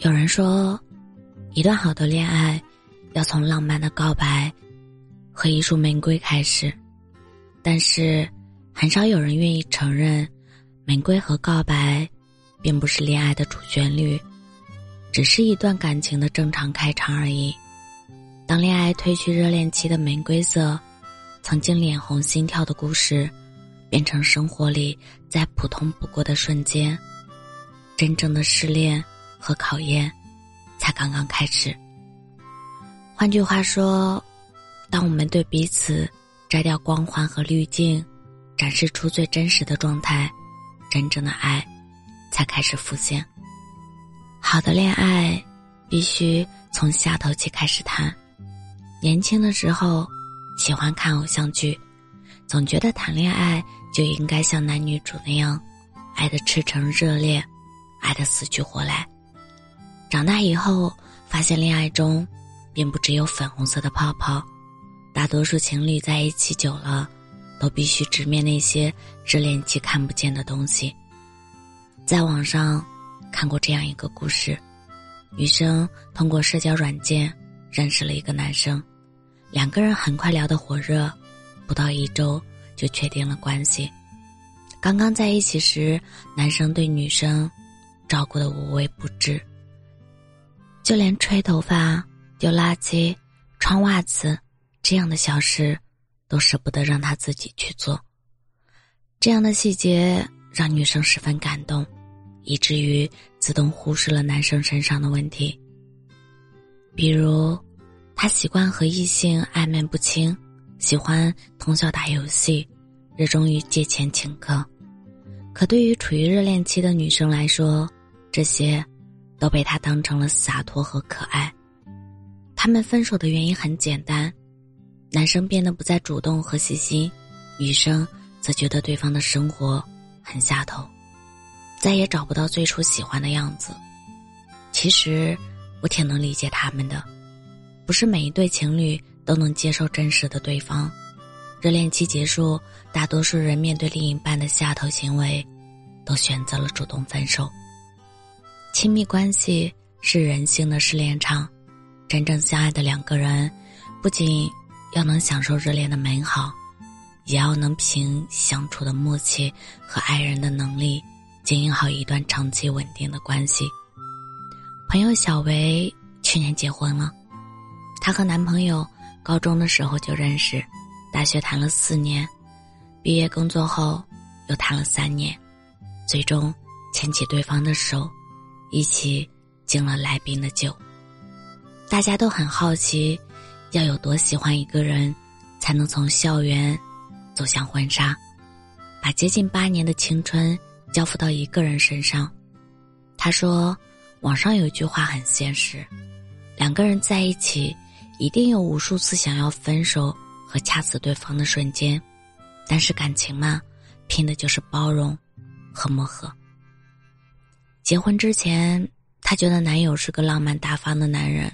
有人说，一段好的恋爱要从浪漫的告白和一束玫瑰开始，但是很少有人愿意承认，玫瑰和告白并不是恋爱的主旋律，只是一段感情的正常开场而已。当恋爱褪去热恋期的玫瑰色，曾经脸红心跳的故事，变成生活里再普通不过的瞬间，真正的失恋。和考验，才刚刚开始。换句话说，当我们对彼此摘掉光环和滤镜，展示出最真实的状态，真正的爱才开始浮现。好的恋爱必须从下头期开始谈。年轻的时候喜欢看偶像剧，总觉得谈恋爱就应该像男女主那样，爱的赤诚热烈，爱的死去活来。长大以后，发现恋爱中，并不只有粉红色的泡泡。大多数情侣在一起久了，都必须直面那些热恋期看不见的东西。在网上看过这样一个故事：女生通过社交软件认识了一个男生，两个人很快聊得火热，不到一周就确定了关系。刚刚在一起时，男生对女生照顾的无微不至。就连吹头发、丢垃圾、穿袜子这样的小事，都舍不得让他自己去做。这样的细节让女生十分感动，以至于自动忽视了男生身上的问题。比如，他习惯和异性暧昧不清，喜欢通宵打游戏，热衷于借钱请客。可对于处于热恋期的女生来说，这些。都被他当成了洒脱和可爱。他们分手的原因很简单：男生变得不再主动和细心，女生则觉得对方的生活很下头，再也找不到最初喜欢的样子。其实，我挺能理解他们的。不是每一对情侣都能接受真实的对方。热恋期结束，大多数人面对另一半的下头行为，都选择了主动分手。亲密关系是人性的试炼场，真正相爱的两个人，不仅要能享受热恋的美好，也要能凭相处的默契和爱人的能力，经营好一段长期稳定的关系。朋友小维去年结婚了，她和男朋友高中的时候就认识，大学谈了四年，毕业工作后又谈了三年，最终牵起对方的手。一起敬了来宾的酒。大家都很好奇，要有多喜欢一个人，才能从校园走向婚纱，把接近八年的青春交付到一个人身上。他说：“网上有一句话很现实，两个人在一起，一定有无数次想要分手和掐死对方的瞬间，但是感情嘛，拼的就是包容和磨合。”结婚之前，她觉得男友是个浪漫大方的男人。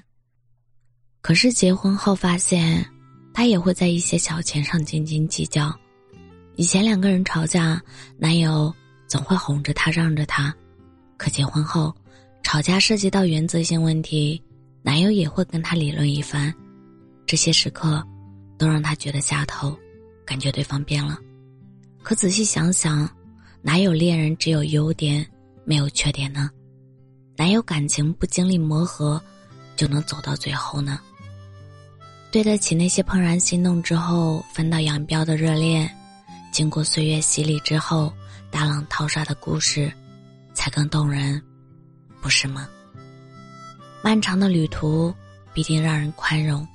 可是结婚后发现，他也会在一些小钱上斤斤计较。以前两个人吵架，男友总会哄着她，让着她；可结婚后，吵架涉及到原则性问题，男友也会跟她理论一番。这些时刻，都让她觉得下头，感觉对方变了。可仔细想想，哪有恋人只有优点？没有缺点呢？哪有感情不经历磨合就能走到最后呢？对得起那些怦然心动之后分道扬镳的热恋，经过岁月洗礼之后大浪淘沙的故事，才更动人，不是吗？漫长的旅途必定让人宽容。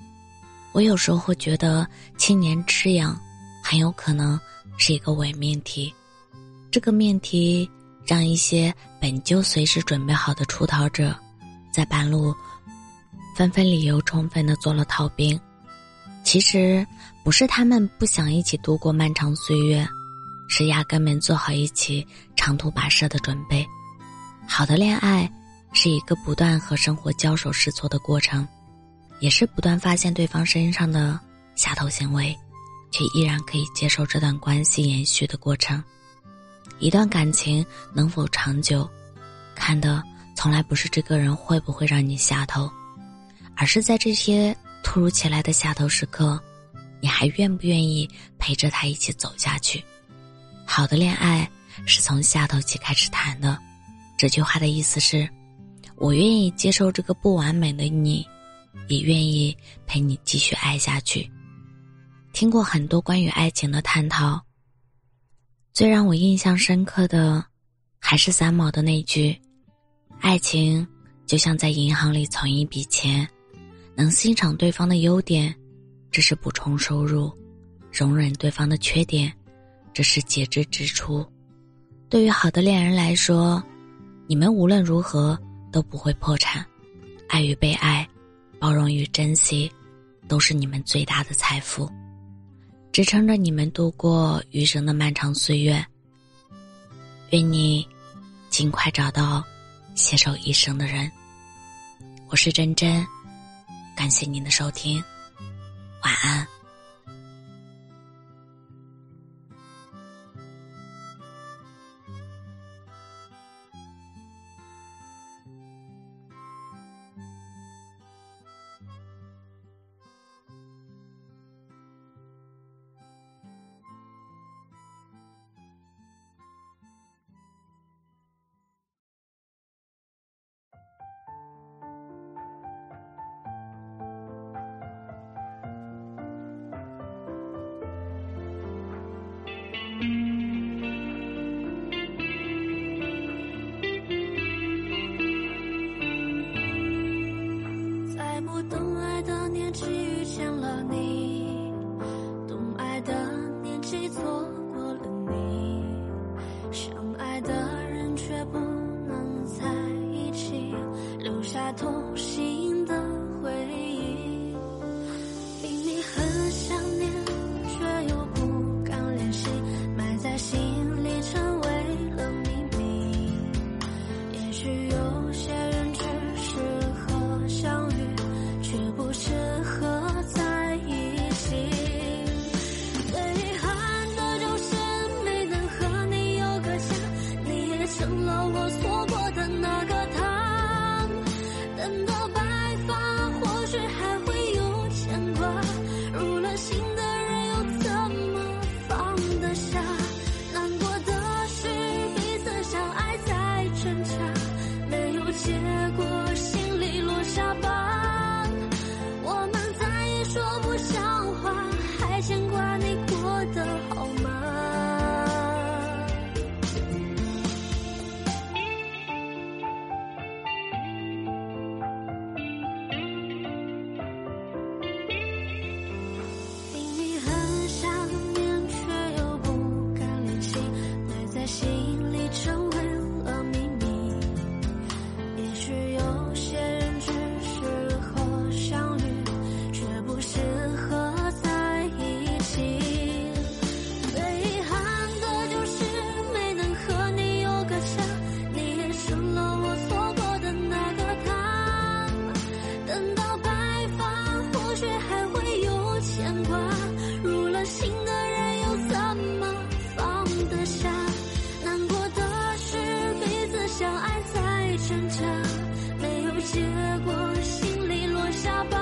我有时候会觉得青年吃痒，很有可能是一个伪命题。这个命题。让一些本就随时准备好的出逃者，在半路纷纷理由充分的做了逃兵。其实不是他们不想一起度过漫长岁月，是压根没做好一起长途跋涉的准备。好的恋爱是一个不断和生活交手试错的过程，也是不断发现对方身上的下头行为，却依然可以接受这段关系延续的过程。一段感情能否长久，看的从来不是这个人会不会让你下头，而是在这些突如其来的下头时刻，你还愿不愿意陪着他一起走下去？好的恋爱是从下头起开始谈的。这句话的意思是，我愿意接受这个不完美的你，也愿意陪你继续爱下去。听过很多关于爱情的探讨，最让我印象深刻的，还是三毛的那句：“爱情就像在银行里存一笔钱，能欣赏对方的优点，这是补充收入；容忍对方的缺点，这是节制支出。对于好的恋人来说，你们无论如何都不会破产。爱与被爱，包容与珍惜，都是你们最大的财富。”支撑着你们度过余生的漫长岁月。愿你尽快找到携手一生的人。我是真真，感谢您的收听，晚安。见了你。没有结果，心里落下疤。